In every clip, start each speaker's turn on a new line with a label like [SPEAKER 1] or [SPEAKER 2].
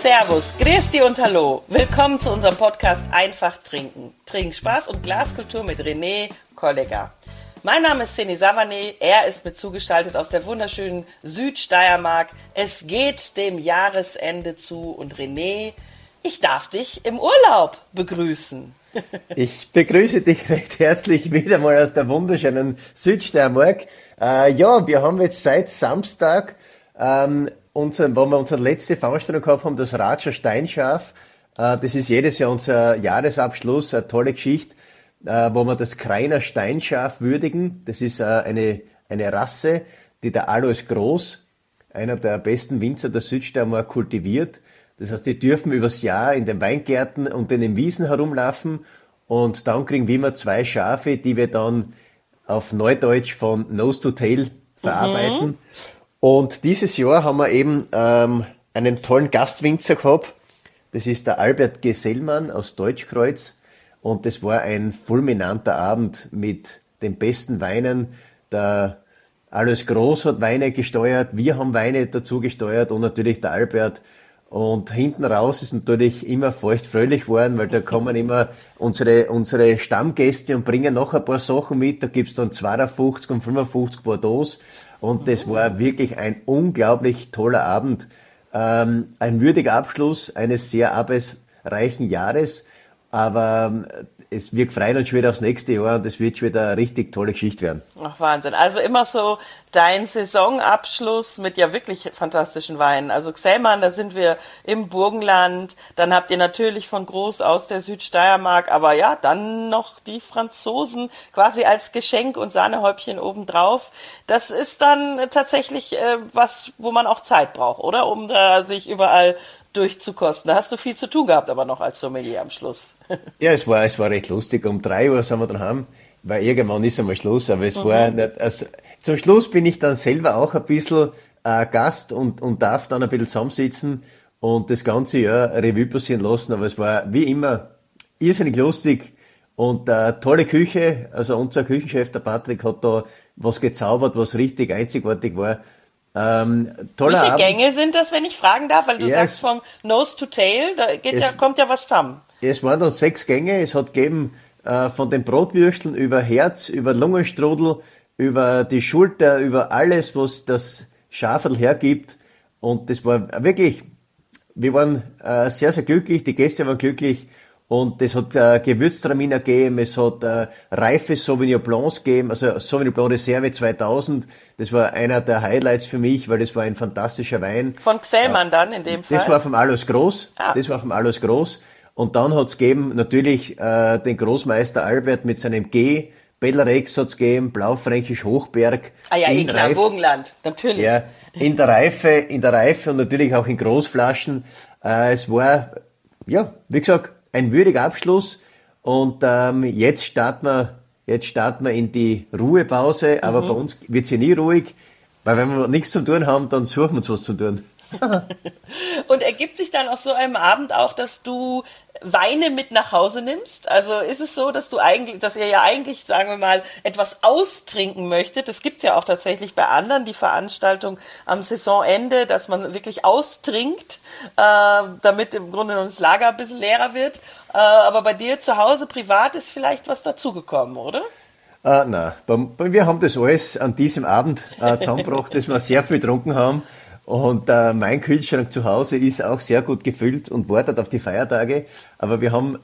[SPEAKER 1] Servus, Grüß und Hallo. Willkommen zu unserem Podcast Einfach Trinken. Trinken Spaß und Glaskultur mit René Kollega. Mein Name ist Seni Savane, er ist mir zugeschaltet aus der wunderschönen Südsteiermark. Es geht dem Jahresende zu und René, ich darf dich im Urlaub begrüßen.
[SPEAKER 2] Ich begrüße dich recht herzlich wieder mal aus der wunderschönen Südsteiermark. Äh, ja, wir haben jetzt seit Samstag ähm, unseren, wo wir unsere letzte Veranstaltung gehabt haben, das Ratscher Steinschaf. Äh, das ist jedes Jahr unser Jahresabschluss, eine tolle Geschichte, äh, wo wir das Kreiner Steinschaf würdigen. Das ist äh, eine, eine Rasse, die der Alois Groß, einer der besten Winzer der Südsteiermark, kultiviert. Das heißt, die dürfen übers Jahr in den Weingärten und in den Wiesen herumlaufen und dann kriegen wir immer zwei Schafe, die wir dann auf Neudeutsch von Nose to Tail verarbeiten. Mhm. Und dieses Jahr haben wir eben ähm, einen tollen Gastwinzer gehabt. Das ist der Albert Gesellmann aus Deutschkreuz. Und das war ein fulminanter Abend mit den besten Weinen. Der Alles Groß hat Weine gesteuert, wir haben Weine dazu gesteuert und natürlich der Albert. Und hinten raus ist natürlich immer feuchtfröhlich geworden, weil da kommen immer unsere, unsere Stammgäste und bringen noch ein paar Sachen mit. Da gibt's dann 52 und 55 Bordeaux. Und das war wirklich ein unglaublich toller Abend. Ähm, ein würdiger Abschluss eines sehr arbeitsreichen Jahres. Aber ähm, es, wir freuen uns schon wieder aufs nächste Jahr und es wird schon wieder eine richtig tolle Geschichte werden.
[SPEAKER 1] Ach, Wahnsinn. Also immer so dein Saisonabschluss mit ja wirklich fantastischen Weinen. Also Xellmann, da sind wir im Burgenland. Dann habt ihr natürlich von Groß aus der Südsteiermark, aber ja, dann noch die Franzosen quasi als Geschenk und Sahnehäubchen obendrauf. Das ist dann tatsächlich äh, was, wo man auch Zeit braucht, oder? Um da sich überall durchzukosten. Da hast du viel zu tun gehabt, aber noch als Sommelier am Schluss.
[SPEAKER 2] ja, es war, es war recht lustig. Um drei Uhr sind wir dann heim, weil irgendwann ist einmal Schluss, aber es mhm. war nicht, also, zum Schluss bin ich dann selber auch ein bisschen äh, Gast und, und darf dann ein bisschen zusammensitzen und das ganze Jahr Revue passieren lassen, aber es war wie immer irrsinnig lustig und äh, tolle Küche, also unser Küchenchef, der Patrick, hat da was gezaubert, was richtig einzigartig war.
[SPEAKER 1] Ähm, toller Wie viele Abend. Gänge sind das, wenn ich fragen darf? Weil du yes. sagst vom Nose to Tail, da es, ja, kommt ja was zusammen.
[SPEAKER 2] Es waren dann sechs Gänge. Es hat gegeben äh, von den Brotwürsteln über Herz, über Lungenstrudel, über die Schulter, über alles, was das Schafel hergibt. Und das war wirklich, wir waren äh, sehr, sehr glücklich, die Gäste waren glücklich. Und es hat äh, Gewürztraminer gegeben, es hat äh, reife Sauvignon Blancs gegeben, also Sauvignon Blanc Reserve 2000. Das war einer der Highlights für mich, weil das war ein fantastischer Wein.
[SPEAKER 1] Von Xellmann äh, dann in dem
[SPEAKER 2] Fall? Das war vom Alois Groß. Ah. Das war vom Alois Groß. Und dann hat's gegeben natürlich äh, den Großmeister Albert mit seinem G. Bellrex hat's gegeben, Blaufränkisch Hochberg.
[SPEAKER 1] Ah ja, eh klar, Reif, Burgenland, natürlich. Ja,
[SPEAKER 2] in der Reife, in der Reife und natürlich auch in Großflaschen. Äh, es war, ja, wie gesagt, ein würdiger Abschluss. Und ähm, jetzt starten wir, jetzt starten wir in die Ruhepause. Aber mhm. bei uns wird's ja nie ruhig, weil wenn wir nichts zu tun haben, dann suchen wir uns was zu tun.
[SPEAKER 1] und ergibt sich dann aus so einem Abend auch, dass du Weine mit nach Hause nimmst? Also ist es so, dass du eigentlich, dass ihr ja eigentlich, sagen wir mal, etwas austrinken möchtet? Das gibt's ja auch tatsächlich bei anderen, die Veranstaltung am Saisonende, dass man wirklich austrinkt, äh, damit im Grunde das Lager ein bisschen leerer wird. Äh, aber bei dir zu Hause privat ist vielleicht was dazugekommen, oder?
[SPEAKER 2] Äh, nein, wir haben das alles an diesem Abend äh, zusammengebracht, dass wir sehr viel getrunken haben. Und äh, mein Kühlschrank zu Hause ist auch sehr gut gefüllt und wartet auf die Feiertage. Aber wir haben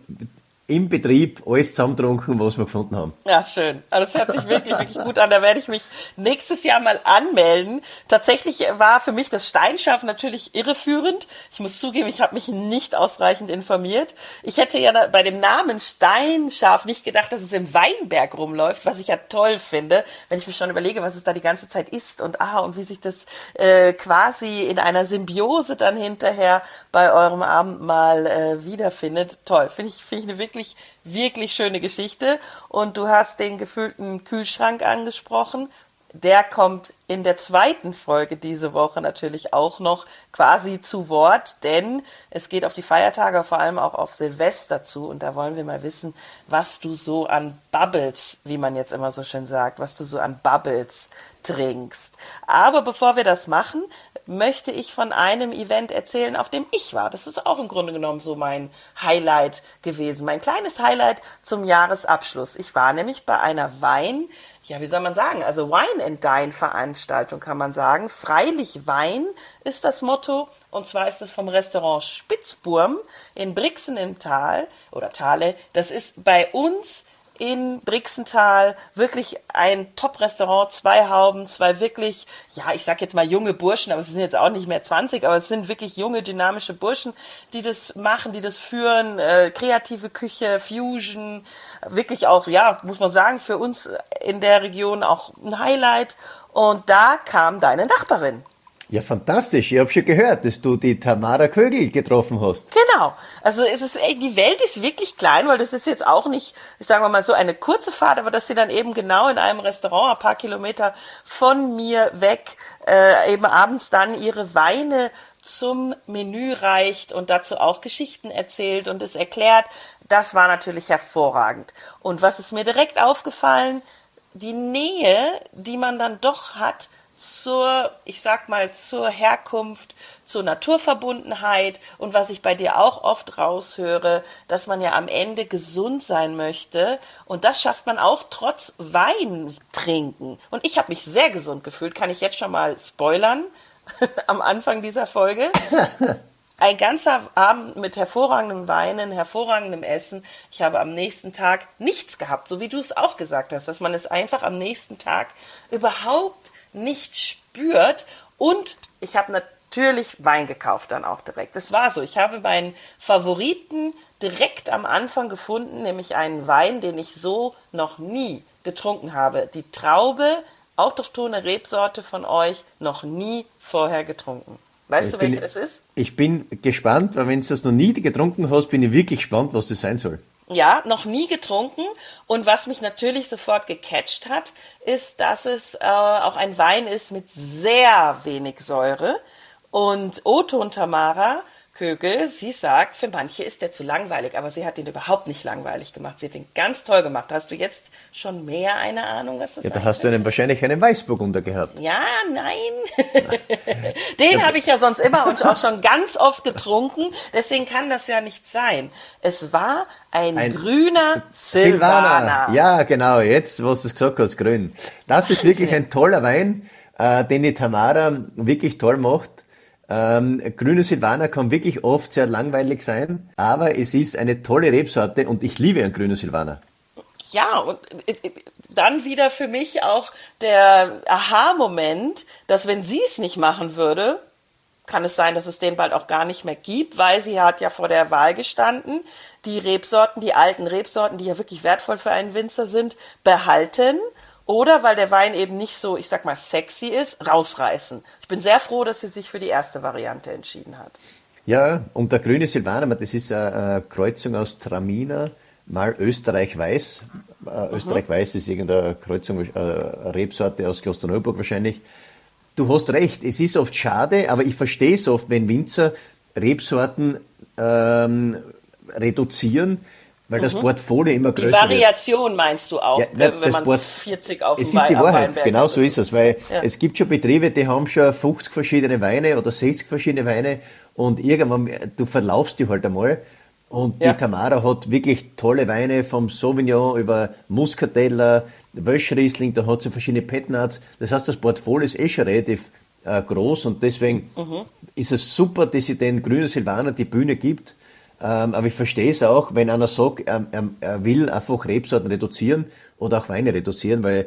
[SPEAKER 2] im Betrieb alles zusammentrunken, was wir gefunden haben.
[SPEAKER 1] Ja, schön. Also das hört sich wirklich, wirklich gut an. Da werde ich mich nächstes Jahr mal anmelden. Tatsächlich war für mich das Steinschaf natürlich irreführend. Ich muss zugeben, ich habe mich nicht ausreichend informiert. Ich hätte ja bei dem Namen Steinschaf nicht gedacht, dass es im Weinberg rumläuft, was ich ja toll finde, wenn ich mir schon überlege, was es da die ganze Zeit ist und ah, und wie sich das äh, quasi in einer Symbiose dann hinterher bei eurem Abendmahl äh, wiederfindet. Toll. Finde ich, finde ich eine wirklich wirklich, wirklich schöne Geschichte. Und du hast den gefüllten Kühlschrank angesprochen. Der kommt in der zweiten Folge diese Woche natürlich auch noch quasi zu Wort, denn es geht auf die Feiertage, vor allem auch auf Silvester zu und da wollen wir mal wissen, was du so an Bubbles, wie man jetzt immer so schön sagt, was du so an Bubbles trinkst. Aber bevor wir das machen, möchte ich von einem Event erzählen, auf dem ich war. Das ist auch im Grunde genommen so mein Highlight gewesen, mein kleines Highlight zum Jahresabschluss. Ich war nämlich bei einer Wein, ja, wie soll man sagen, also Wine and Dine Veranstaltung kann man sagen. Freilich Wein ist das Motto und zwar ist es vom Restaurant Spitzburm in Brixen im Tal oder Tale. Das ist bei uns in Brixental wirklich ein Top-Restaurant, zwei Hauben, zwei wirklich, ja, ich sag jetzt mal junge Burschen, aber es sind jetzt auch nicht mehr 20, aber es sind wirklich junge, dynamische Burschen, die das machen, die das führen, äh, kreative Küche, Fusion, wirklich auch, ja, muss man sagen, für uns in der Region auch ein Highlight. Und da kam deine Nachbarin.
[SPEAKER 2] Ja, fantastisch. Ich habe schon gehört, dass du die Tamara Kögel getroffen hast.
[SPEAKER 1] Genau. Also es ist die Welt ist wirklich klein, weil das ist jetzt auch nicht, sagen wir mal so eine kurze Fahrt, aber dass sie dann eben genau in einem Restaurant ein paar Kilometer von mir weg äh, eben abends dann ihre Weine zum Menü reicht und dazu auch Geschichten erzählt und es erklärt. Das war natürlich hervorragend. Und was ist mir direkt aufgefallen? Die Nähe, die man dann doch hat zur, ich sag mal, zur Herkunft, zur Naturverbundenheit und was ich bei dir auch oft raushöre, dass man ja am Ende gesund sein möchte und das schafft man auch trotz Wein trinken. Und ich habe mich sehr gesund gefühlt, kann ich jetzt schon mal spoilern am Anfang dieser Folge. Ein ganzer Abend mit hervorragendem Weinen, hervorragendem Essen. Ich habe am nächsten Tag nichts gehabt, so wie du es auch gesagt hast, dass man es einfach am nächsten Tag überhaupt nicht spürt. Und ich habe natürlich Wein gekauft dann auch direkt. Es war so. Ich habe meinen Favoriten direkt am Anfang gefunden, nämlich einen Wein, den ich so noch nie getrunken habe. Die Traube, autochtone Rebsorte von euch, noch nie vorher getrunken. Weißt ich du, welche bin, das ist?
[SPEAKER 2] Ich bin gespannt, weil wenn du das noch nie getrunken hast, bin ich wirklich gespannt, was das sein soll.
[SPEAKER 1] Ja, noch nie getrunken. Und was mich natürlich sofort gecatcht hat, ist, dass es äh, auch ein Wein ist mit sehr wenig Säure. Und Otto und Tamara Kögel, sie sagt, für manche ist der zu langweilig, aber sie hat ihn überhaupt nicht langweilig gemacht. Sie hat ihn ganz toll gemacht. Hast du jetzt schon mehr eine Ahnung, was das ist?
[SPEAKER 2] Ja, da hast du einen, wahrscheinlich einen Weißburgunder gehabt.
[SPEAKER 1] Ja, nein. Den habe ich ja sonst immer und auch schon ganz oft getrunken. Deswegen kann das ja nicht sein. Es war ein, ein grüner Silvaner. Silvaner.
[SPEAKER 2] Ja, genau. Jetzt, was du gesagt hast, grün. Das ist wirklich ein toller Wein, äh, den die Tamara wirklich toll macht. Ähm, grüne Silvaner kann wirklich oft sehr langweilig sein, aber es ist eine tolle Rebsorte und ich liebe einen grünen Silvaner.
[SPEAKER 1] Ja, und äh, äh, dann wieder für mich auch der Aha-Moment, dass wenn sie es nicht machen würde, kann es sein, dass es den bald auch gar nicht mehr gibt, weil sie hat ja vor der Wahl gestanden, die Rebsorten, die alten Rebsorten, die ja wirklich wertvoll für einen Winzer sind, behalten oder weil der Wein eben nicht so, ich sag mal, sexy ist, rausreißen. Ich bin sehr froh, dass sie sich für die erste Variante entschieden hat.
[SPEAKER 2] Ja, und der grüne Silvaner, das ist eine Kreuzung aus Traminer, mal Österreich-Weiß. Äh, Österreich-Weiß ist irgendeine Kreuzung, äh, Rebsorte aus Klosterneuburg wahrscheinlich. Du hast recht, es ist oft schade, aber ich verstehe es oft, wenn Winzer Rebsorten ähm, reduzieren, weil das mhm. Portfolio immer größer
[SPEAKER 1] wird. Die Variation wird. meinst du auch, ja,
[SPEAKER 2] nein, wenn man Port 40 auf Es ist die Wahrheit, genau so ist es, weil ja. es gibt schon Betriebe, die haben schon 50 verschiedene Weine oder 60 verschiedene Weine und irgendwann, du verlaufst die halt einmal. Und ja. die Tamara hat wirklich tolle Weine vom Sauvignon über Muscatella, Wöschriesling, da hat sie verschiedene Petnuts. Das heißt, das Portfolio ist eh schon relativ äh, groß und deswegen mhm. ist es super, dass sie den grünen Silvaner die Bühne gibt ähm, aber ich verstehe es auch, wenn einer sagt, er, er, will einfach Rebsorten reduzieren oder auch Weine reduzieren, weil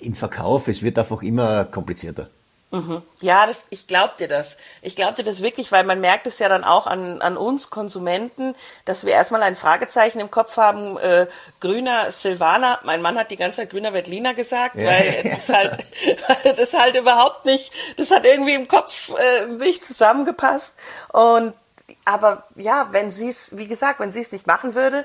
[SPEAKER 2] im Verkauf, es wird einfach immer komplizierter.
[SPEAKER 1] Mhm. Ja, das, ich glaube dir das. Ich glaube dir das wirklich, weil man merkt es ja dann auch an, an uns Konsumenten, dass wir erstmal ein Fragezeichen im Kopf haben, äh, grüner Silvaner. Mein Mann hat die ganze Zeit grüner Veltliner gesagt, ja. weil das halt, weil das halt überhaupt nicht, das hat irgendwie im Kopf äh, nicht zusammengepasst. Und aber ja, wenn sie es, wie gesagt, wenn sie es nicht machen würde,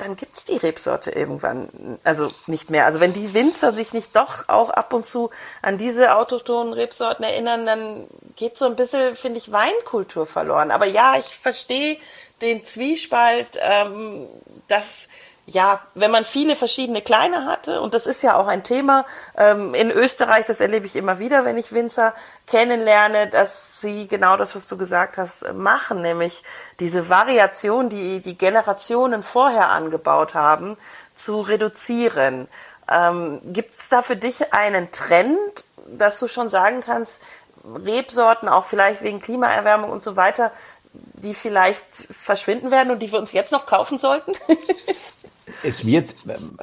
[SPEAKER 1] dann gibt's die Rebsorte irgendwann, also nicht mehr. Also wenn die Winzer sich nicht doch auch ab und zu an diese autochthonen Rebsorten erinnern, dann geht so ein bisschen, finde ich, Weinkultur verloren. Aber ja, ich verstehe den Zwiespalt, ähm, dass ja, wenn man viele verschiedene kleine hatte, und das ist ja auch ein Thema ähm, in Österreich, das erlebe ich immer wieder, wenn ich Winzer kennenlerne, dass sie genau das, was du gesagt hast, machen, nämlich diese Variation, die die Generationen vorher angebaut haben, zu reduzieren. Ähm, Gibt es da für dich einen Trend, dass du schon sagen kannst, Rebsorten, auch vielleicht wegen Klimaerwärmung und so weiter, die vielleicht verschwinden werden und die wir uns jetzt noch kaufen sollten?
[SPEAKER 2] es wird, ähm,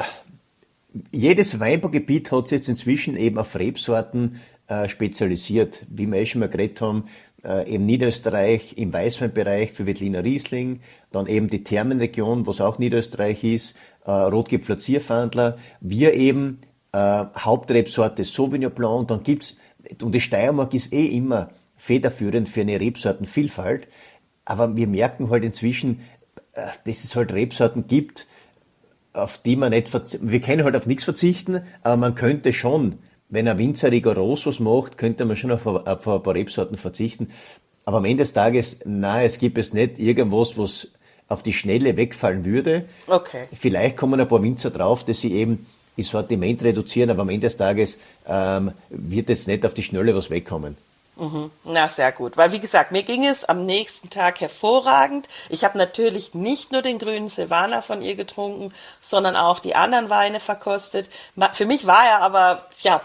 [SPEAKER 2] jedes Weinbaugebiet hat sich jetzt inzwischen eben auf Rebsorten äh, spezialisiert. Wie wir eh schon mal geredet haben, äh, eben Niederösterreich im Weißweinbereich für Wettliner Riesling, dann eben die Thermenregion, was auch Niederösterreich ist, äh, Rotgipfler Zierfandler. Wir eben äh, Hauptrebsorte Sauvignon Blanc, dann gibt's und die Steiermark ist eh immer federführend für eine Rebsortenvielfalt, aber wir merken halt inzwischen, äh, dass es halt Rebsorten gibt, auf die man nicht, wir können halt auf nichts verzichten, aber man könnte schon, wenn ein Winzer rigoros was macht, könnte man schon auf, auf ein paar Rebsorten verzichten. Aber am Ende des Tages, nein, es gibt es nicht irgendwas, was auf die Schnelle wegfallen würde.
[SPEAKER 1] Okay.
[SPEAKER 2] Vielleicht kommen ein paar Winzer drauf, dass sie eben das Sortiment reduzieren, aber am Ende des Tages ähm, wird es nicht auf die Schnelle was wegkommen.
[SPEAKER 1] Mhm. Na, sehr gut. Weil, wie gesagt, mir ging es am nächsten Tag hervorragend. Ich habe natürlich nicht nur den grünen Silvaner von ihr getrunken, sondern auch die anderen Weine verkostet. Für mich war er aber ja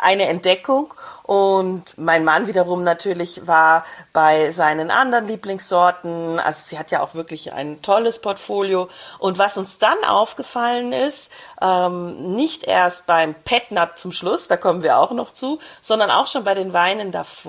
[SPEAKER 1] eine Entdeckung und mein Mann wiederum natürlich war bei seinen anderen Lieblingssorten. Also sie hat ja auch wirklich ein tolles Portfolio. Und was uns dann aufgefallen ist, ähm, nicht erst beim Petnat zum Schluss, da kommen wir auch noch zu, sondern auch schon bei den Weinen davor,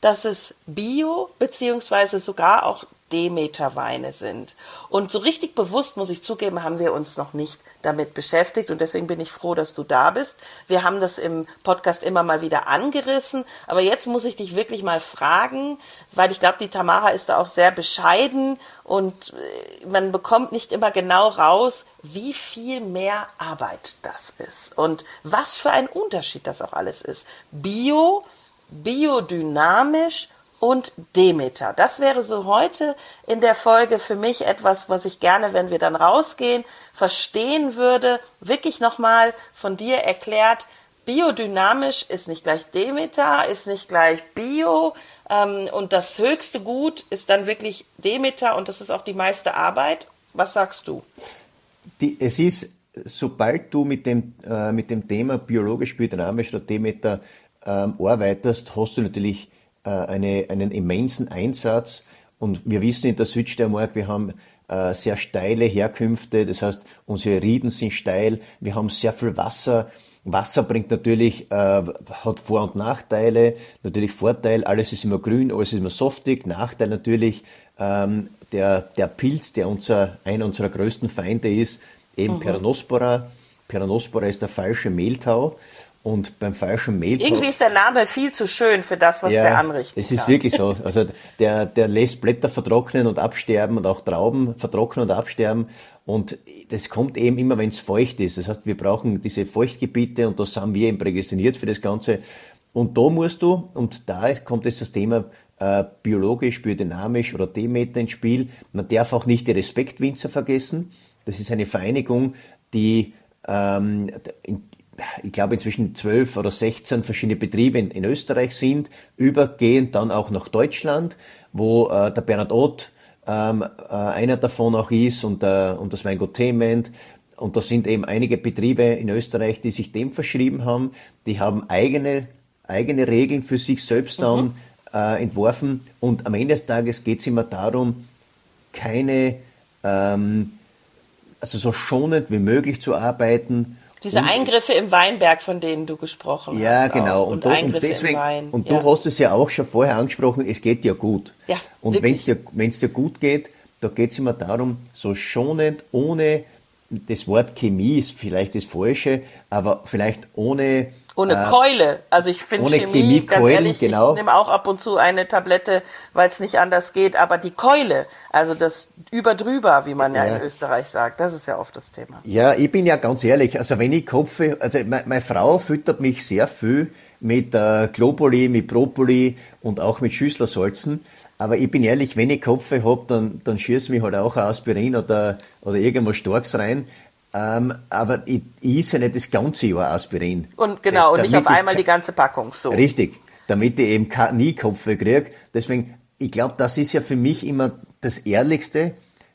[SPEAKER 1] dass es Bio beziehungsweise sogar auch Demeter-Weine sind. Und so richtig bewusst, muss ich zugeben, haben wir uns noch nicht damit beschäftigt. Und deswegen bin ich froh, dass du da bist. Wir haben das im Podcast immer mal wieder angerissen. Aber jetzt muss ich dich wirklich mal fragen, weil ich glaube, die Tamara ist da auch sehr bescheiden und äh, man bekommt nicht immer genau raus, wie viel mehr Arbeit das ist und was für ein Unterschied das auch alles ist. Bio biodynamisch und Demeter. Das wäre so heute in der Folge für mich etwas, was ich gerne, wenn wir dann rausgehen, verstehen würde. Wirklich nochmal von dir erklärt, biodynamisch ist nicht gleich Demeter, ist nicht gleich Bio. Ähm, und das höchste Gut ist dann wirklich Demeter und das ist auch die meiste Arbeit. Was sagst du?
[SPEAKER 2] Die, es ist, sobald du mit dem, äh, mit dem Thema biologisch biodynamisch oder Demeter ähm, arbeitest, hast du natürlich äh, eine, einen immensen Einsatz. Und wir wissen in der Südsteiermark, wir haben äh, sehr steile Herkünfte, das heißt, unsere Rieden sind steil, wir haben sehr viel Wasser. Wasser bringt natürlich, äh, hat Vor- und Nachteile. Natürlich Vorteil, alles ist immer grün, alles ist immer softig. Nachteil natürlich, ähm, der, der Pilz, der unser, einer unserer größten Feinde ist, eben mhm. Peronospora. Peronospora ist der falsche Mehltau. Und beim falschen Mehl.
[SPEAKER 1] Irgendwie ist der Name viel zu schön für das, was ja, der anrichtet.
[SPEAKER 2] Es ist kann. wirklich so. Also der, der lässt Blätter vertrocknen und absterben und auch Trauben vertrocknen und absterben. Und das kommt eben immer, wenn es feucht ist. Das heißt, wir brauchen diese Feuchtgebiete und das haben wir eben prädestiniert für das Ganze. Und da musst du, und da kommt jetzt das Thema äh, biologisch, biodynamisch oder Demeter ins Spiel. Man darf auch nicht die Respektwinzer vergessen. Das ist eine Vereinigung, die ähm, in, ich glaube, inzwischen zwölf oder sechzehn verschiedene Betriebe in, in, Österreich sind, übergehend dann auch nach Deutschland, wo äh, der Bernhard Ott ähm, äh, einer davon auch ist und, äh, und das Weingut Thement. Und da sind eben einige Betriebe in Österreich, die sich dem verschrieben haben. Die haben eigene, eigene Regeln für sich selbst dann mhm. äh, entworfen. Und am Ende des Tages geht es immer darum, keine, ähm, also so schonend wie möglich zu arbeiten
[SPEAKER 1] diese und, Eingriffe im Weinberg, von denen du gesprochen
[SPEAKER 2] ja,
[SPEAKER 1] hast.
[SPEAKER 2] Ja, genau. Und, und, Eingriffe und deswegen, im Wein. Und ja. du hast es ja auch schon vorher angesprochen, es geht dir gut.
[SPEAKER 1] Ja,
[SPEAKER 2] und wenn es dir, wenn's dir gut geht, da geht es immer darum, so schonend, ohne das Wort Chemie ist vielleicht das Falsche, aber vielleicht ohne
[SPEAKER 1] Ohne äh, Keule. Also ich finde Chemie, Chemie, ganz ehrlich, genau. ich nehme auch ab und zu eine Tablette, weil es nicht anders geht. Aber die Keule, also das Überdrüber, wie man ja, ja, in Österreich sagt, das ist ja oft das Thema.
[SPEAKER 2] Ja, ich bin ja ganz ehrlich, also wenn ich Kopfe, also meine, meine Frau füttert mich sehr viel mit äh, Globuli, mit Propoli und auch mit Schüsslersalzen. Aber ich bin ehrlich, wenn ich Kopfe hab, dann, dann schieße mich halt auch ein Aspirin oder, oder irgendwas Starkes rein. Ähm, aber ich, ich esse nicht das ganze Jahr Aspirin.
[SPEAKER 1] Und genau, und nicht auf einmal die ganze Packung so.
[SPEAKER 2] Richtig, damit ich eben nie Kopfweh kriege. Deswegen, ich glaube, das ist ja für mich immer das Ehrlichste,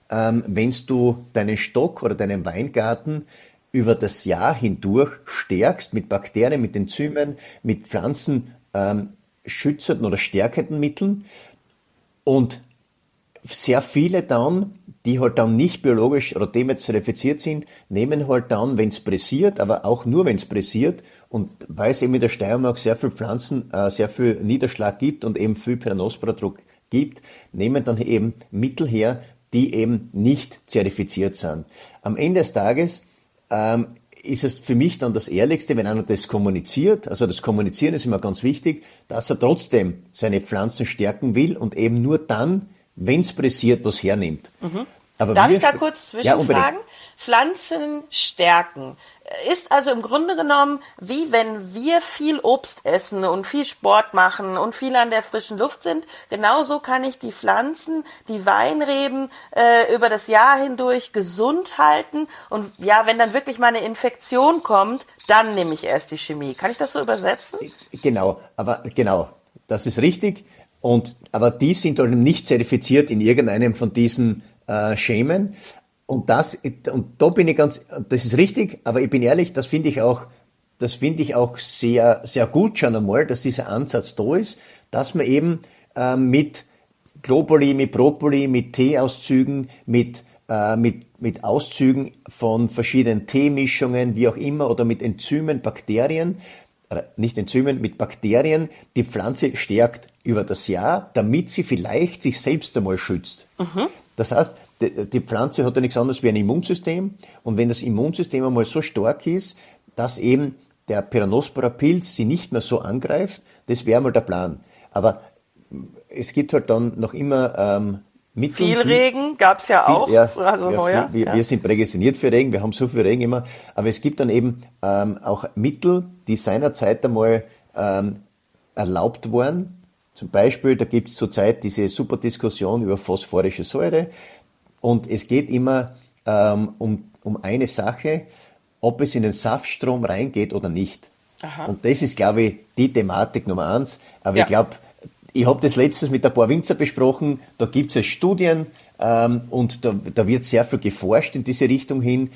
[SPEAKER 2] ähm, wenn du deinen Stock oder deinen Weingarten über das Jahr hindurch stärkst mit Bakterien, mit Enzymen, mit Pflanzen ähm, schützenden oder stärkenden Mitteln und sehr viele dann, die halt dann nicht biologisch oder demerzerifiziert sind, nehmen halt dann, wenn es pressiert, aber auch nur wenn es pressiert und weil es eben in der Steiermark sehr viel Pflanzen, äh, sehr viel Niederschlag gibt und eben viel Peronospora-Druck gibt, nehmen dann eben Mittel her, die eben nicht zertifiziert sind. Am Ende des Tages ähm, ist es für mich dann das Ehrlichste, wenn einer das kommuniziert, also das Kommunizieren ist immer ganz wichtig, dass er trotzdem seine Pflanzen stärken will und eben nur dann, wenn es pressiert, was hernimmt.
[SPEAKER 1] Mhm. Aber Darf ich da kurz zwischenfragen? Ja, Pflanzen stärken ist also im Grunde genommen wie wenn wir viel Obst essen und viel Sport machen und viel an der frischen Luft sind. Genauso kann ich die Pflanzen, die Weinreben äh, über das Jahr hindurch gesund halten. Und ja, wenn dann wirklich mal eine Infektion kommt, dann nehme ich erst die Chemie. Kann ich das so übersetzen?
[SPEAKER 2] Genau, aber genau, das ist richtig. Und aber die sind halt nicht zertifiziert in irgendeinem von diesen äh, Schemen. Und das, und da bin ich ganz, das ist richtig, aber ich bin ehrlich, das finde ich auch, das finde ich auch sehr, sehr gut schon einmal, dass dieser Ansatz da ist, dass man eben äh, mit Globuli, mit Propoli, mit Teeauszügen, mit, äh, mit, mit Auszügen von verschiedenen Teemischungen, wie auch immer, oder mit Enzymen, Bakterien, nicht Enzymen, mit Bakterien die Pflanze stärkt über das Jahr, damit sie vielleicht sich selbst einmal schützt. Mhm. Das heißt, die Pflanze hat ja nichts anderes wie ein Immunsystem. Und wenn das Immunsystem einmal so stark ist, dass eben der Peronospora-Pilz sie nicht mehr so angreift, das wäre mal der Plan. Aber es gibt halt dann noch immer ähm,
[SPEAKER 1] Mittel. Viel Regen gab es ja viel, auch. Ja,
[SPEAKER 2] also ja, heuer. Wir, ja. wir, sind prädestiniert für Regen, wir haben so viel Regen immer. Aber es gibt dann eben ähm, auch Mittel, die seinerzeit einmal ähm, erlaubt waren. Zum Beispiel, da gibt es zurzeit diese super Diskussion über phosphorische Säure. Und es geht immer ähm, um, um eine Sache, ob es in den Saftstrom reingeht oder nicht. Aha. Und das ist, glaube ich, die Thematik Nummer eins. Aber ja. ich glaube, ich habe das letztens mit ein paar Winzer besprochen, da gibt es Studien ähm, und da, da wird sehr viel geforscht in diese Richtung hin.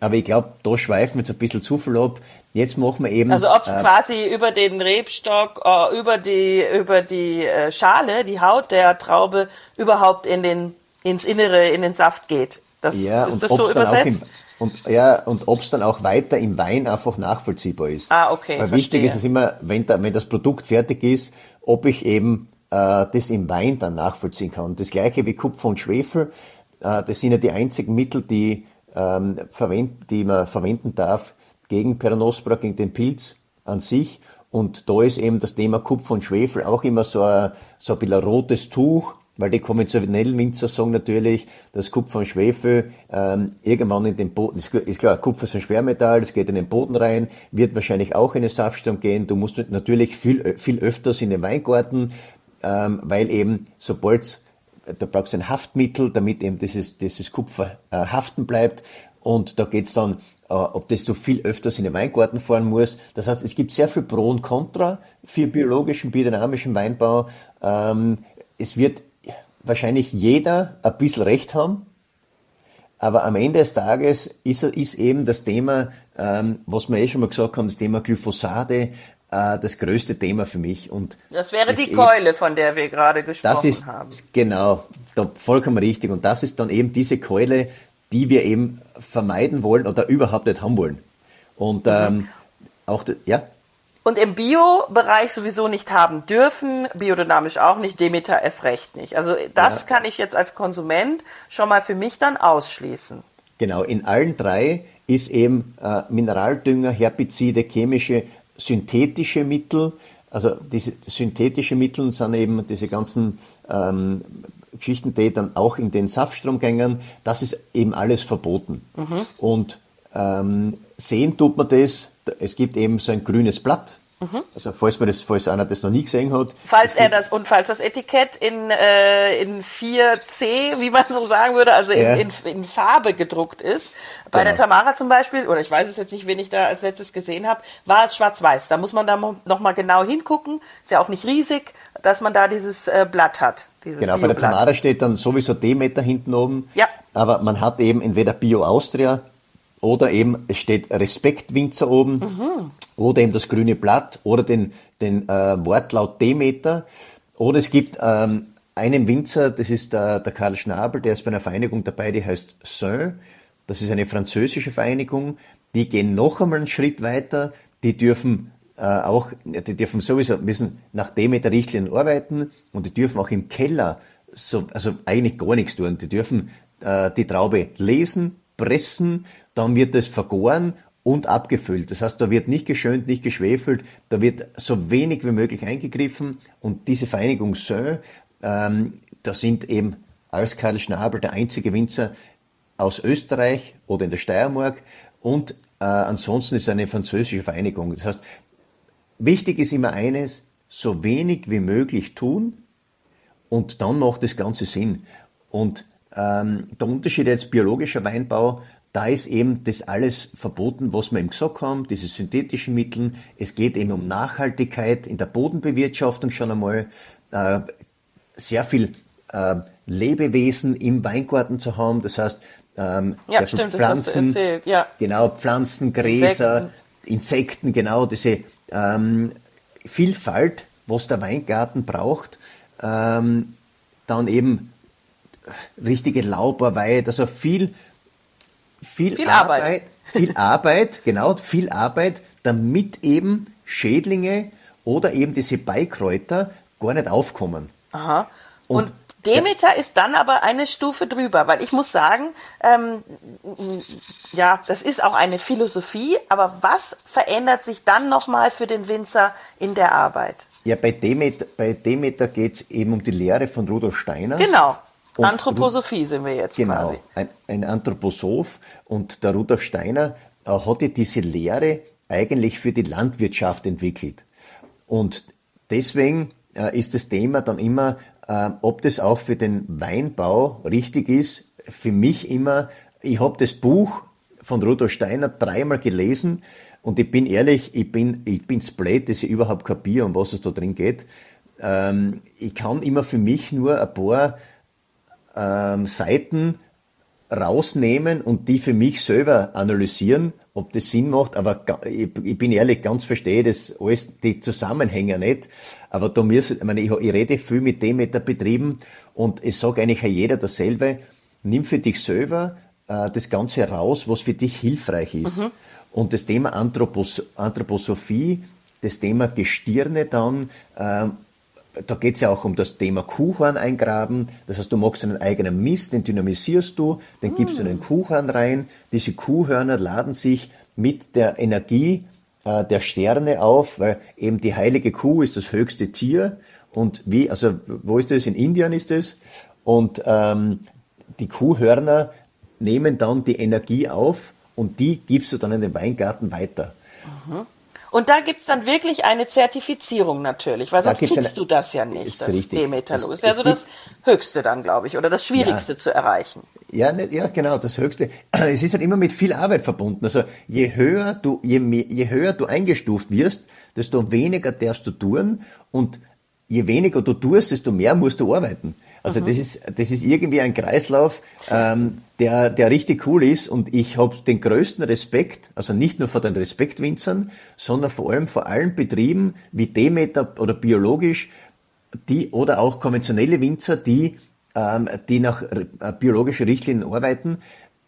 [SPEAKER 2] Aber ich glaube, da schweifen wir jetzt ein bisschen zu viel ab. Jetzt machen wir eben.
[SPEAKER 1] Also ob es äh, quasi über den Rebstock, äh, über die, über die äh, Schale, die Haut der Traube überhaupt in den ins Innere, in den Saft geht. Das,
[SPEAKER 2] ja, ist das so übersetzt? Im, und, ja, und ob es dann auch weiter im Wein einfach nachvollziehbar ist.
[SPEAKER 1] Ah, okay.
[SPEAKER 2] Weil wichtig ist es immer, wenn, da, wenn das Produkt fertig ist, ob ich eben äh, das im Wein dann nachvollziehen kann. Das gleiche wie Kupfer und Schwefel. Äh, das sind ja die einzigen Mittel, die, ähm, verwend, die man verwenden darf gegen Peronospora, gegen den Pilz an sich. Und da ist eben das Thema Kupfer und Schwefel auch immer so ein, so ein bisschen rotes Tuch, weil die konventionellen Winzer sagen natürlich, dass Kupfer und Schwefel ähm, irgendwann in den Boden, ist klar, Kupfer ist ein Schwermetall, es geht in den Boden rein, wird wahrscheinlich auch in den Saftstamm gehen. Du musst natürlich viel, viel öfters in den Weingarten, ähm, weil eben sobald da brauchst du ein Haftmittel, damit eben dieses, dieses Kupfer äh, haften bleibt. Und da geht's dann, äh, ob das du viel öfters in den Weingarten fahren musst. Das heißt, es gibt sehr viel Pro und Contra für biologischen, biodynamischen Weinbau. Ähm, es wird wahrscheinlich jeder ein bisschen recht haben, aber am Ende des Tages ist, ist eben das Thema, ähm, was wir eh schon mal gesagt haben, das Thema Glyphosate, äh, das größte Thema für mich. Und
[SPEAKER 1] das wäre die Keule, von der wir gerade gesprochen
[SPEAKER 2] das ist,
[SPEAKER 1] haben.
[SPEAKER 2] Genau, vollkommen richtig. Und das ist dann eben diese Keule, die wir eben vermeiden wollen oder überhaupt nicht haben wollen. Und mhm. ähm, auch, ja
[SPEAKER 1] und im Bio-Bereich sowieso nicht haben dürfen, biodynamisch auch nicht, Demeter es recht nicht. Also das ja. kann ich jetzt als Konsument schon mal für mich dann ausschließen.
[SPEAKER 2] Genau, in allen drei ist eben äh, Mineraldünger, Herbizide, chemische synthetische Mittel, also diese synthetische Mittel sind eben diese ganzen ähm, Geschichten, die dann auch in den Saftstromgängern, das ist eben alles verboten. Mhm. Und ähm, sehen tut man das, es gibt eben so ein grünes Blatt, Mhm. Also falls man das, falls einer das noch nie gesehen hat.
[SPEAKER 1] Falls er das und falls das Etikett in, äh, in 4C, wie man so sagen würde, also in, ja. in, in Farbe gedruckt ist. Bei genau. der Tamara zum Beispiel, oder ich weiß es jetzt nicht, wen ich da als letztes gesehen habe, war es schwarz-weiß. Da muss man da noch mal genau hingucken. Ist ja auch nicht riesig, dass man da dieses äh, Blatt hat. Dieses
[SPEAKER 2] genau, bei der Tamara steht dann sowieso Demeter hinten oben. Ja. Aber man hat eben entweder Bio Austria oder eben es steht Respekt Winzer oben. Mhm oder eben das grüne Blatt oder den, den äh, Wortlaut Demeter. Oder es gibt ähm, einen Winzer, das ist der, der Karl Schnabel, der ist bei einer Vereinigung dabei, die heißt Saint. Das ist eine französische Vereinigung. Die gehen noch einmal einen Schritt weiter. Die dürfen äh, auch, die dürfen sowieso, müssen nach Demeter-Richtlinien arbeiten und die dürfen auch im Keller so, also eigentlich gar nichts tun. Die dürfen äh, die Traube lesen, pressen, dann wird es vergoren und abgefüllt. Das heißt, da wird nicht geschönt, nicht geschwefelt, da wird so wenig wie möglich eingegriffen und diese Vereinigung Sö, ähm, da sind eben als Karl Schnabel der einzige Winzer aus Österreich oder in der Steiermark und äh, ansonsten ist eine französische Vereinigung. Das heißt, wichtig ist immer eines, so wenig wie möglich tun und dann macht das Ganze Sinn. Und ähm, der Unterschied jetzt biologischer Weinbau da ist eben das alles verboten, was wir eben gesagt haben, diese synthetischen Mittel. Es geht eben um Nachhaltigkeit in der Bodenbewirtschaftung schon einmal, äh, sehr viel äh, Lebewesen im Weingarten zu haben. Das heißt, ähm, ja, sehr stimmt, Pflanzen, ja. genau, Pflanzen, Gräser, Insekten, Insekten genau, diese ähm, Vielfalt, was der Weingarten braucht. Ähm, dann eben richtige Laubarbeit, also viel viel, viel Arbeit. Arbeit. Viel Arbeit, genau, viel Arbeit, damit eben Schädlinge oder eben diese Beikräuter gar nicht aufkommen.
[SPEAKER 1] Aha. Und, Und Demeter ist dann aber eine Stufe drüber, weil ich muss sagen, ähm, ja, das ist auch eine Philosophie, aber was verändert sich dann nochmal für den Winzer in der Arbeit?
[SPEAKER 2] Ja, bei Demeter, bei Demeter geht es eben um die Lehre von Rudolf Steiner.
[SPEAKER 1] Genau. Und Anthroposophie sind wir jetzt
[SPEAKER 2] genau,
[SPEAKER 1] quasi.
[SPEAKER 2] Ein, ein Anthroposoph und der Rudolf Steiner äh, hatte diese Lehre eigentlich für die Landwirtschaft entwickelt. Und deswegen äh, ist das Thema dann immer, äh, ob das auch für den Weinbau richtig ist. Für mich immer, ich habe das Buch von Rudolf Steiner dreimal gelesen und ich bin ehrlich, ich bin, ich bin blöd, dass ich überhaupt kapiere, um was es da drin geht. Ähm, ich kann immer für mich nur ein paar ähm, Seiten rausnehmen und die für mich selber analysieren, ob das Sinn macht. Aber ich, ich bin ehrlich, ganz verstehe das alles, die Zusammenhänge nicht. Aber da mir, ich, meine, ich, ich rede viel mit dem mit der Betrieben und ich sage eigentlich jeder dasselbe. Nimm für dich selber äh, das Ganze raus, was für dich hilfreich ist. Mhm. Und das Thema Anthropos Anthroposophie, das Thema Gestirne dann, äh, da geht es ja auch um das Thema Kuhhorn eingraben. Das heißt, du machst einen eigenen Mist, den dynamisierst du, den gibst du in einen Kuhhorn rein. Diese Kuhhörner laden sich mit der Energie äh, der Sterne auf, weil eben die heilige Kuh ist das höchste Tier. Und wie, also wo ist das? In Indien ist es. Und ähm, die Kuhhörner nehmen dann die Energie auf und die gibst du dann in den Weingarten weiter.
[SPEAKER 1] Mhm. Und da gibt's dann wirklich eine Zertifizierung natürlich, weil sonst kriegst eine, du das ja nicht, das richtig. Demeter-Logo. Ist ja so das Höchste dann, glaube ich, oder das Schwierigste ja. zu erreichen.
[SPEAKER 2] Ja, ne, ja, genau, das Höchste. Es ist halt immer mit viel Arbeit verbunden. Also je höher du, je, mehr, je höher du eingestuft wirst, desto weniger darfst du tun und je weniger du tust, desto mehr musst du arbeiten. Also mhm. das ist das ist irgendwie ein Kreislauf, ähm, der der richtig cool ist und ich habe den größten Respekt, also nicht nur vor den Respektwinzern, sondern vor allem vor allen Betrieben wie Demeter oder biologisch, die oder auch konventionelle Winzer, die ähm, die nach äh, biologischen Richtlinien arbeiten,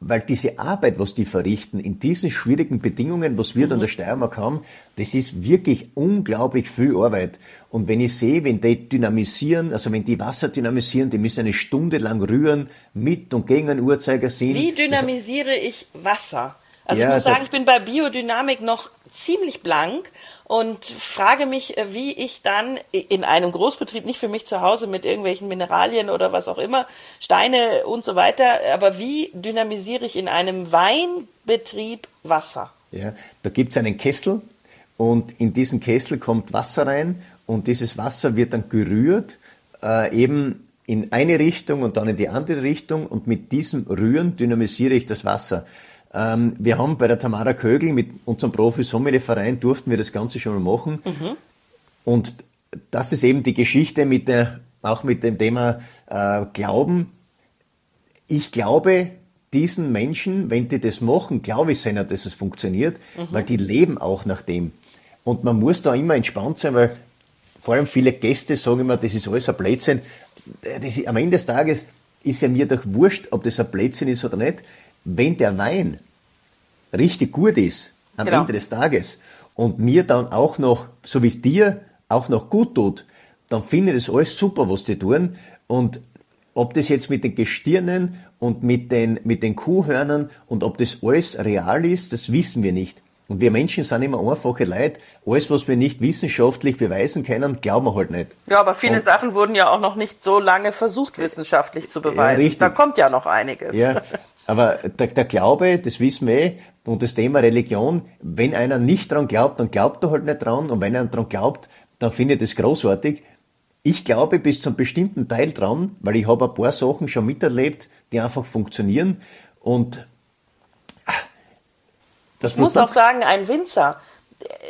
[SPEAKER 2] weil diese Arbeit, was die verrichten, in diesen schwierigen Bedingungen, was wir mhm. an der Steiermark haben, das ist wirklich unglaublich viel Arbeit. Und wenn ich sehe, wenn die dynamisieren, also wenn die Wasser dynamisieren, die müssen eine Stunde lang rühren, mit und gegen einen Uhrzeigersinn.
[SPEAKER 1] Wie dynamisiere ich Wasser? Also ja, ich muss sagen, ich bin bei Biodynamik noch ziemlich blank und frage mich, äh, wie ich dann in einem Großbetrieb, nicht für mich zu Hause mit irgendwelchen Mineralien oder was auch immer, Steine und so weiter, aber wie dynamisiere ich in einem Weinbetrieb Wasser?
[SPEAKER 2] Ja, da gibt es einen Kessel und in diesen Kessel kommt Wasser rein und dieses Wasser wird dann gerührt, äh, eben in eine Richtung und dann in die andere Richtung und mit diesem Rühren dynamisiere ich das Wasser. Ähm, wir haben bei der Tamara Kögel mit unserem Profi-Sommelier-Verein durften wir das Ganze schon mal machen. Mhm. Und das ist eben die Geschichte mit der, auch mit dem Thema äh, Glauben. Ich glaube, diesen Menschen, wenn die das machen, glaube ich seiner, dass es funktioniert, mhm. weil die leben auch nach dem. Und man muss da immer entspannt sein, weil vor allem viele Gäste sagen immer, das ist alles ein Blödsinn. Das ist, am Ende des Tages ist ja mir doch wurscht, ob das ein Blödsinn ist oder nicht wenn der Wein richtig gut ist am genau. Ende des Tages und mir dann auch noch, so wie es dir auch noch gut tut, dann finde ich das alles super, was die tun. Und ob das jetzt mit den Gestirnen und mit den, mit den Kuhhörnern und ob das alles real ist, das wissen wir nicht. Und wir Menschen sind immer einfache Leute. Alles, was wir nicht wissenschaftlich beweisen können, glauben wir halt nicht.
[SPEAKER 1] Ja, aber viele und, Sachen wurden ja auch noch nicht so lange versucht, wissenschaftlich zu beweisen. Ja, da kommt ja noch einiges.
[SPEAKER 2] Ja, Aber der, der Glaube, das wissen wir eh, und das Thema Religion, wenn einer nicht dran glaubt, dann glaubt er halt nicht dran. Und wenn er dran glaubt, dann finde ich das großartig. Ich glaube bis zum bestimmten Teil dran, weil ich habe ein paar Sachen schon miterlebt, die einfach funktionieren. Und
[SPEAKER 1] ah, das ich muss auch sagen, ein Winzer,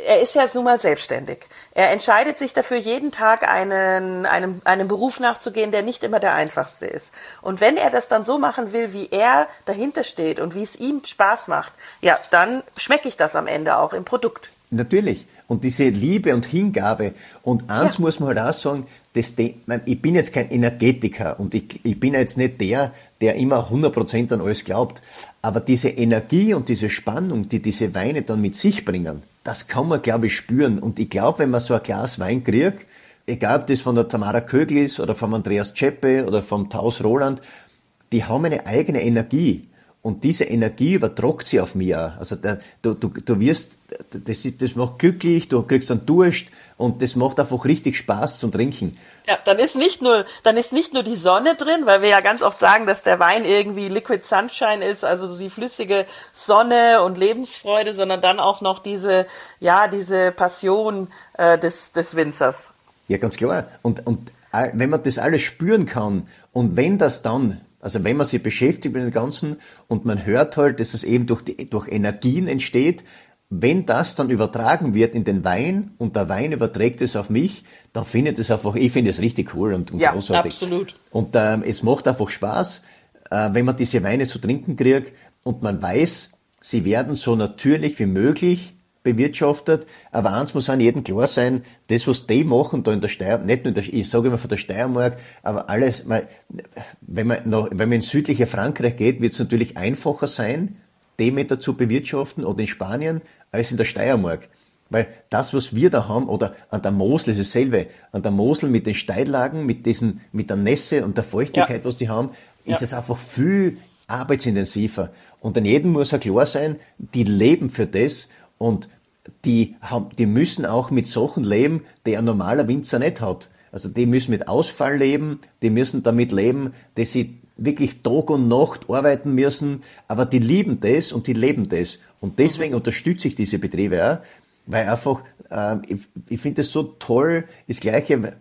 [SPEAKER 1] er ist ja nun mal selbstständig. Er entscheidet sich dafür, jeden Tag einen, einem, einem Beruf nachzugehen, der nicht immer der einfachste ist. Und wenn er das dann so machen will, wie er dahinter steht und wie es ihm Spaß macht, ja, dann schmecke ich das am Ende auch im Produkt.
[SPEAKER 2] Natürlich. Und diese Liebe und Hingabe. Und eins ja. muss man halt auch sagen, das, ich bin jetzt kein Energetiker und ich, ich bin jetzt nicht der, der immer 100% an alles glaubt. Aber diese Energie und diese Spannung, die diese Weine dann mit sich bringen, das kann man, glaube ich, spüren. Und ich glaube, wenn man so ein Glas Wein kriegt, egal ob das von der Tamara Kögel ist oder vom Andreas Czeppe oder vom Taus Roland, die haben eine eigene Energie. Und diese Energie übertragt sie auf auch. Also der, du, du, du wirst, das, das macht glücklich, du kriegst einen Durst und das macht einfach richtig Spaß zum Trinken.
[SPEAKER 1] Ja, dann ist nicht nur, dann ist nicht nur die Sonne drin, weil wir ja ganz oft sagen, dass der Wein irgendwie Liquid Sunshine ist, also die flüssige Sonne und Lebensfreude, sondern dann auch noch diese, ja, diese Passion äh, des, des Winzers.
[SPEAKER 2] Ja, ganz klar. Und, und äh, wenn man das alles spüren kann und wenn das dann also wenn man sich beschäftigt mit dem Ganzen und man hört halt, dass es eben durch, die, durch Energien entsteht, wenn das dann übertragen wird in den Wein und der Wein überträgt es auf mich, dann finde ich das einfach, ich finde es richtig cool und, und
[SPEAKER 1] ja, großartig. absolut.
[SPEAKER 2] Und ähm, es macht einfach Spaß, äh, wenn man diese Weine zu trinken kriegt und man weiß, sie werden so natürlich wie möglich bewirtschaftet. Aber eins muss an jedem klar sein, das, was die machen da in der Steiermark, nicht nur in der, ich sage immer von der Steiermark, aber alles, wenn man, noch, wenn man ins südliche Frankreich geht, wird es natürlich einfacher sein, Demeter zu bewirtschaften oder in Spanien als in der Steiermark. Weil das, was wir da haben, oder an der Mosel ist dasselbe, an der Mosel mit den Steillagen, mit diesen, mit der Nässe und der Feuchtigkeit, ja. was die haben, ist ja. es einfach viel arbeitsintensiver. Und an jedem muss ja klar sein, die leben für das und die, haben, die müssen auch mit Sachen leben, die ein normaler Winzer nicht hat. Also die müssen mit Ausfall leben, die müssen damit leben, dass sie wirklich Tag und Nacht arbeiten müssen, aber die lieben das und die leben das. Und deswegen unterstütze ich diese Betriebe auch, weil einfach, äh, ich, ich finde es so toll, das Gleiche,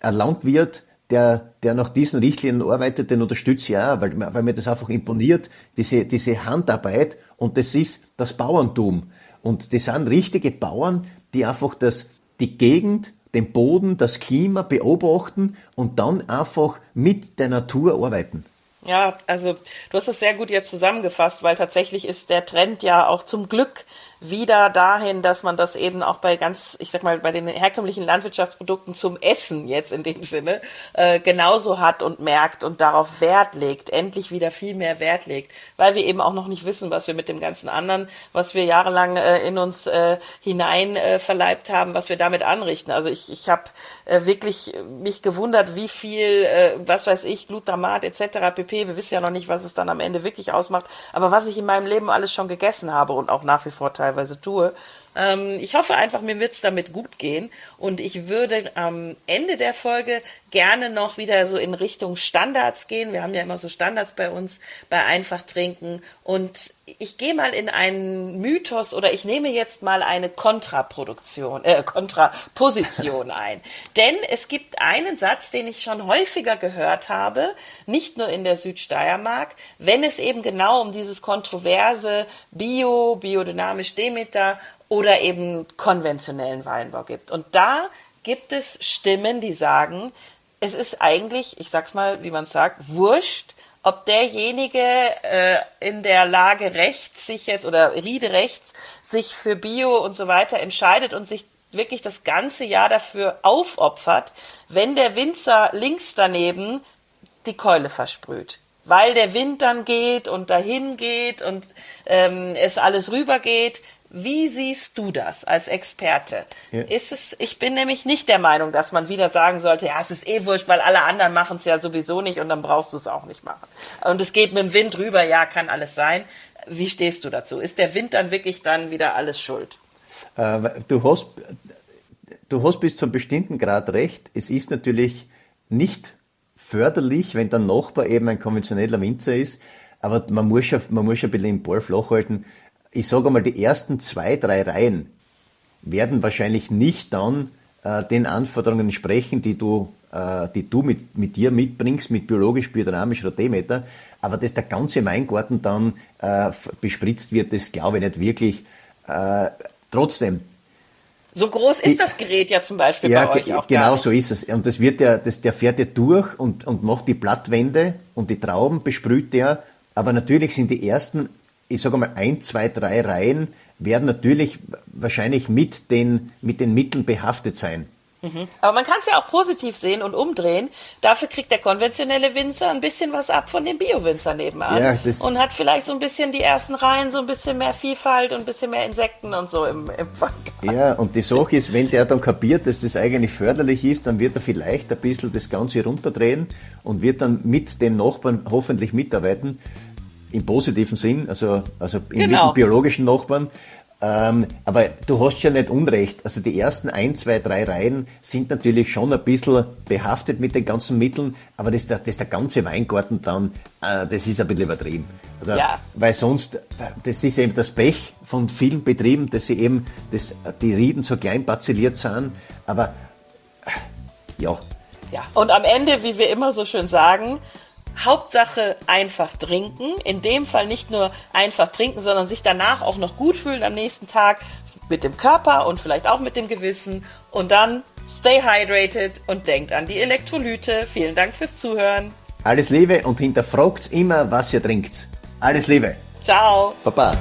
[SPEAKER 2] ein Landwirt, der, der nach diesen Richtlinien arbeitet, den unterstütze ich auch, weil, weil mir das einfach imponiert, diese, diese Handarbeit und das ist das Bauerntum. Und das sind richtige Bauern, die einfach das, die Gegend, den Boden, das Klima beobachten und dann einfach mit der Natur arbeiten.
[SPEAKER 1] Ja, also du hast das sehr gut jetzt zusammengefasst, weil tatsächlich ist der Trend ja auch zum Glück wieder dahin, dass man das eben auch bei ganz, ich sag mal, bei den herkömmlichen Landwirtschaftsprodukten zum Essen jetzt in dem Sinne äh, genauso hat und merkt und darauf Wert legt, endlich wieder viel mehr Wert legt, weil wir eben auch noch nicht wissen, was wir mit dem ganzen anderen, was wir jahrelang äh, in uns äh, hinein äh, verleibt haben, was wir damit anrichten. Also ich, ich habe äh, wirklich mich gewundert, wie viel, äh, was weiß ich, Glutamat etc. pp okay, wir wissen ja noch nicht, was es dann am Ende wirklich ausmacht, aber was ich in meinem Leben alles schon gegessen habe und auch nach wie vor teilweise tue, ähm, ich hoffe einfach, mir wird's damit gut gehen. Und ich würde am Ende der Folge gerne noch wieder so in Richtung Standards gehen. Wir haben ja immer so Standards bei uns bei Einfach trinken. Und ich gehe mal in einen Mythos oder ich nehme jetzt mal eine Kontraproduktion, äh, Kontraposition ein. Denn es gibt einen Satz, den ich schon häufiger gehört habe, nicht nur in der Südsteiermark, wenn es eben genau um dieses kontroverse Bio, biodynamisch Demeter oder eben konventionellen Weinbau gibt. Und da gibt es Stimmen, die sagen, es ist eigentlich, ich sag's mal, wie man sagt, wurscht, ob derjenige äh, in der Lage rechts sich jetzt oder Riede rechts sich für Bio und so weiter entscheidet und sich wirklich das ganze Jahr dafür aufopfert, wenn der Winzer links daneben die Keule versprüht. Weil der Wind dann geht und dahin geht und ähm, es alles rübergeht, wie siehst du das als Experte? Ja. Ist es, ich bin nämlich nicht der Meinung, dass man wieder sagen sollte, ja, es ist eh wurscht, weil alle anderen machen es ja sowieso nicht und dann brauchst du es auch nicht machen. Und es geht mit dem Wind rüber, ja, kann alles sein. Wie stehst du dazu? Ist der Wind dann wirklich dann wieder alles schuld?
[SPEAKER 2] Äh, du hast, du hast bis zu einem bestimmten Grad recht. Es ist natürlich nicht förderlich, wenn der Nachbar eben ein konventioneller Winzer ist, aber man muss schon, man muss schon ein bisschen im Ball flach halten ich sage mal, die ersten zwei, drei Reihen werden wahrscheinlich nicht dann äh, den Anforderungen entsprechen, die du, äh, die du mit, mit dir mitbringst, mit biologisch, biodynamisch oder Demeter. Aber dass der ganze Weingarten dann äh, bespritzt wird, das glaube ich nicht wirklich. Äh, trotzdem.
[SPEAKER 1] So groß ist das Gerät ja zum Beispiel
[SPEAKER 2] ja,
[SPEAKER 1] bei euch auch.
[SPEAKER 2] Genau so ist es. Und das wird ja, das, der fährt ja durch und, und macht die Blattwände und die Trauben besprüht der. Aber natürlich sind die ersten ich sage mal, ein, zwei, drei Reihen werden natürlich wahrscheinlich mit den, mit den Mitteln behaftet sein.
[SPEAKER 1] Mhm. Aber man kann es ja auch positiv sehen und umdrehen. Dafür kriegt der konventionelle Winzer ein bisschen was ab von dem Bio-Winzer nebenan. Ja, und hat vielleicht so ein bisschen die ersten Reihen, so ein bisschen mehr Vielfalt und ein bisschen mehr Insekten und so im, im Fang.
[SPEAKER 2] Ja, und die Sache ist, wenn der dann kapiert, dass das eigentlich förderlich ist, dann wird er vielleicht ein bisschen das Ganze runterdrehen und wird dann mit den Nachbarn hoffentlich mitarbeiten im positiven Sinn, also, also im genau. biologischen Nachbarn. Ähm, aber du hast ja nicht Unrecht. Also die ersten ein, zwei, drei Reihen sind natürlich schon ein bisschen behaftet mit den ganzen Mitteln, aber das, das der ganze Weingarten dann, äh, das ist ein bisschen übertrieben. Also, ja. Weil sonst, das ist eben das Pech von vielen Betrieben, dass sie eben das, die Rieden so klein parzelliert sind, aber ja.
[SPEAKER 1] Ja, und am Ende, wie wir immer so schön sagen, Hauptsache einfach trinken. In dem Fall nicht nur einfach trinken, sondern sich danach auch noch gut fühlen am nächsten Tag mit dem Körper und vielleicht auch mit dem Gewissen. Und dann stay hydrated und denkt an die Elektrolyte. Vielen Dank fürs Zuhören.
[SPEAKER 2] Alles Liebe und hinterfragt immer, was ihr trinkt. Alles Liebe.
[SPEAKER 1] Ciao.
[SPEAKER 2] Baba.